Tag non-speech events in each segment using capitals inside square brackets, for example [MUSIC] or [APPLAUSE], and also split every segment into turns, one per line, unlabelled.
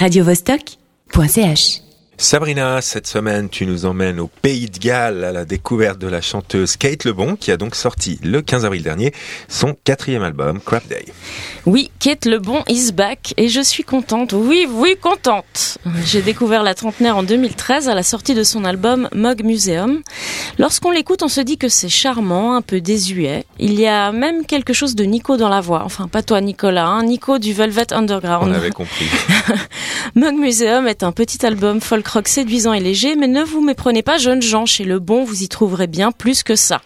radiovostok.ch
Sabrina, cette semaine, tu nous emmènes au Pays de Galles à la découverte de la chanteuse Kate Lebon qui a donc sorti le 15 avril dernier son quatrième album, Crap Day.
Oui, Kate Lebon is back et je suis contente. Oui, oui, contente. J'ai découvert la trentenaire en 2013 à la sortie de son album Mug Museum. Lorsqu'on l'écoute, on se dit que c'est charmant, un peu désuet. Il y a même quelque chose de Nico dans la voix. Enfin, pas toi Nicolas, hein. Nico du Velvet Underground.
On avait compris. [LAUGHS]
Mug Museum est un petit album folk rock séduisant et léger, mais ne vous méprenez pas jeunes gens, chez Le Bon vous y trouverez bien plus que ça.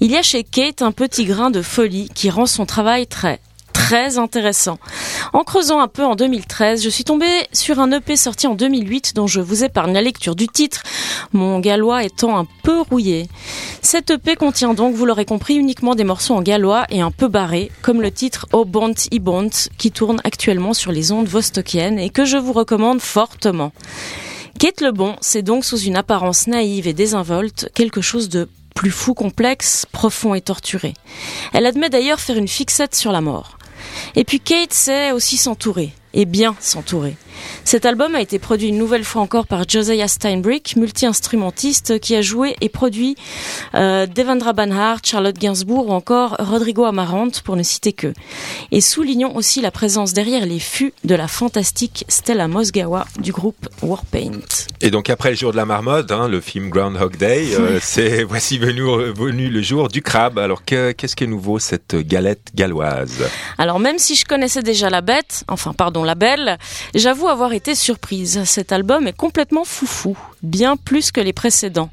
Il y a chez Kate un petit grain de folie qui rend son travail très très intéressant. En creusant un peu en 2013, je suis tombée sur un EP sorti en 2008 dont je vous épargne la lecture du titre, mon gallois étant un peu rouillé. Cet EP contient donc, vous l'aurez compris, uniquement des morceaux en gallois et un peu barrés, comme le titre Oh Bont i Bont, qui tourne actuellement sur les ondes vostokiennes et que je vous recommande fortement. Kate Lebon, c'est donc sous une apparence naïve et désinvolte quelque chose de plus fou, complexe, profond et torturé. Elle admet d'ailleurs faire une fixette sur la mort. Et puis Kate sait aussi s'entourer et bien s'entourer. Cet album a été produit une nouvelle fois encore par Josiah Steinbrick, multi-instrumentiste qui a joué et produit euh, Devendra Banhart, Charlotte Gainsbourg ou encore Rodrigo Amarante pour ne citer que. Et soulignons aussi la présence derrière les fûts de la fantastique Stella Mosgawa du groupe Warpaint.
Et donc après le jour de la marmotte, hein, le film Groundhog Day, euh, [LAUGHS] c'est voici venu, venu le jour du crabe. Alors qu'est-ce qui est nouveau cette galette galloise?
Alors même si je connaissais déjà la bête, enfin pardon la belle, j'avoue avoir été surprise. Cet album est complètement foufou, bien plus que les précédents.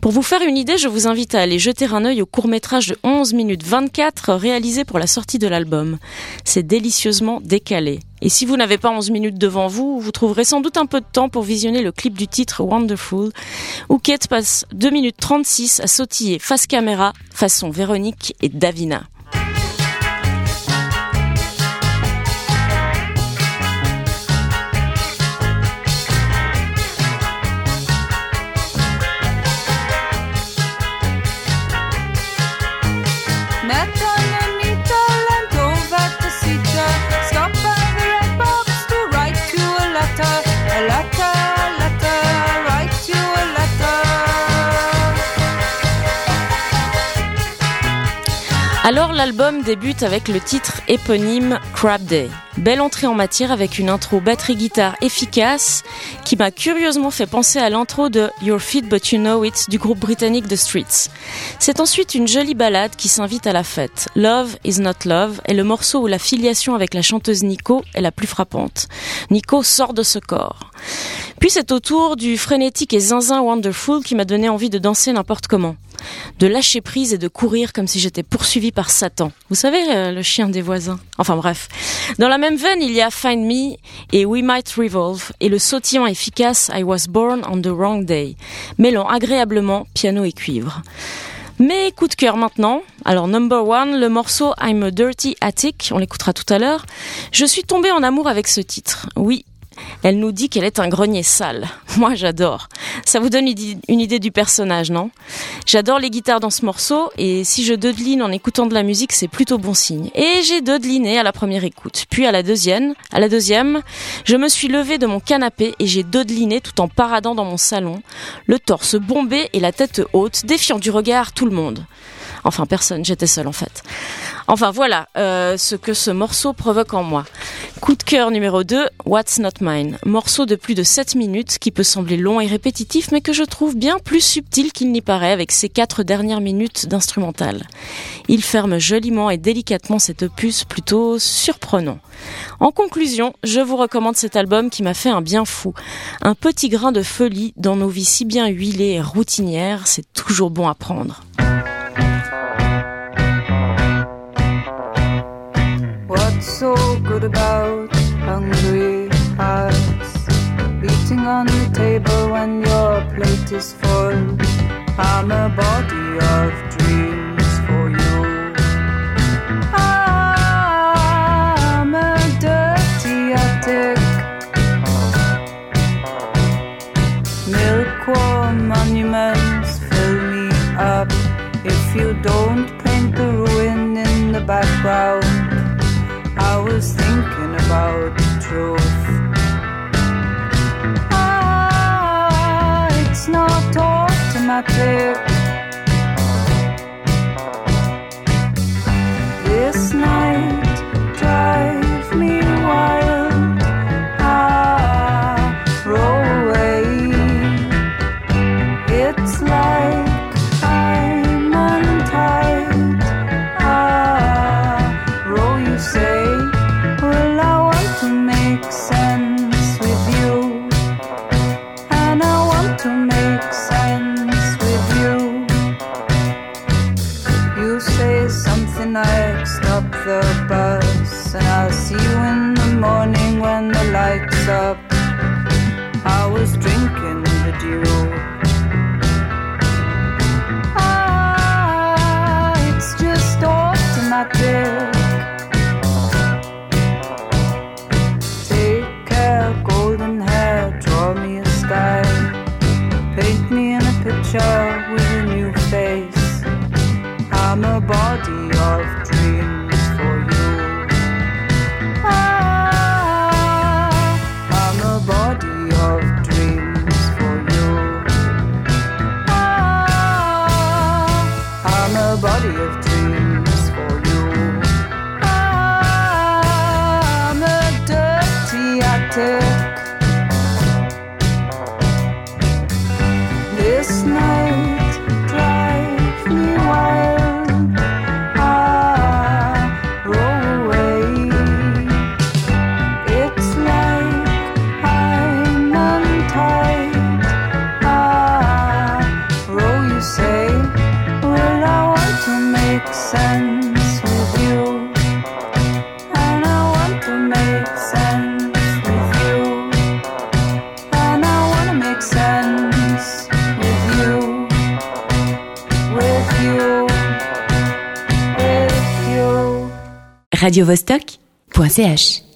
Pour vous faire une idée, je vous invite à aller jeter un œil au court-métrage de 11 minutes 24 réalisé pour la sortie de l'album. C'est délicieusement décalé. Et si vous n'avez pas 11 minutes devant vous, vous trouverez sans doute un peu de temps pour visionner le clip du titre Wonderful, où Kate passe 2 minutes 36 à sautiller face caméra, façon Véronique et Davina. Alors l'album débute avec le titre éponyme Crab Day. Belle entrée en matière avec une intro batterie-guitare efficace qui m'a curieusement fait penser à l'intro de Your Feet But You Know It du groupe britannique The Streets. C'est ensuite une jolie ballade qui s'invite à la fête. Love is Not Love est le morceau où la filiation avec la chanteuse Nico est la plus frappante. Nico sort de ce corps. Puis c'est au tour du frénétique et zinzin Wonderful qui m'a donné envie de danser n'importe comment. De lâcher prise et de courir comme si j'étais poursuivi par Satan. Vous savez, euh, le chien des voisins. Enfin bref. Dans la même veine, il y a Find Me et We Might Revolve et le sautillant efficace I Was Born on the Wrong Day, mêlant agréablement piano et cuivre. Mais coup de cœur maintenant. Alors number one, le morceau I'm a Dirty Attic, on l'écoutera tout à l'heure. Je suis tombée en amour avec ce titre. Oui, elle nous dit qu'elle est un grenier sale. [LAUGHS] Moi, j'adore. Ça vous donne une idée du personnage, non? J'adore les guitares dans ce morceau et si je dodeline en écoutant de la musique, c'est plutôt bon signe. Et j'ai dodeliné à la première écoute. Puis à la deuxième, à la deuxième, je me suis levée de mon canapé et j'ai dodeliné tout en paradant dans mon salon, le torse bombé et la tête haute, défiant du regard tout le monde. Enfin, personne, j'étais seule en fait. Enfin voilà euh, ce que ce morceau provoque en moi. Coup de cœur numéro 2, What's Not Mine. Morceau de plus de 7 minutes qui peut sembler long et répétitif mais que je trouve bien plus subtil qu'il n'y paraît avec ses 4 dernières minutes d'instrumental. Il ferme joliment et délicatement cet opus plutôt surprenant. En conclusion, je vous recommande cet album qui m'a fait un bien fou. Un petit grain de folie dans nos vies si bien huilées et routinières, c'est toujours bon à prendre.
Good about hungry hearts beating on the table when your plate is full. I'm a body of dreams for you. I'm a dirty attic. Milkworm monuments fill me up. If you don't paint the ruin in the background. Truth. something like stop the bus and I'll see you in the morning when the lights up. I was drinking the dew. body of
radiovostok.ch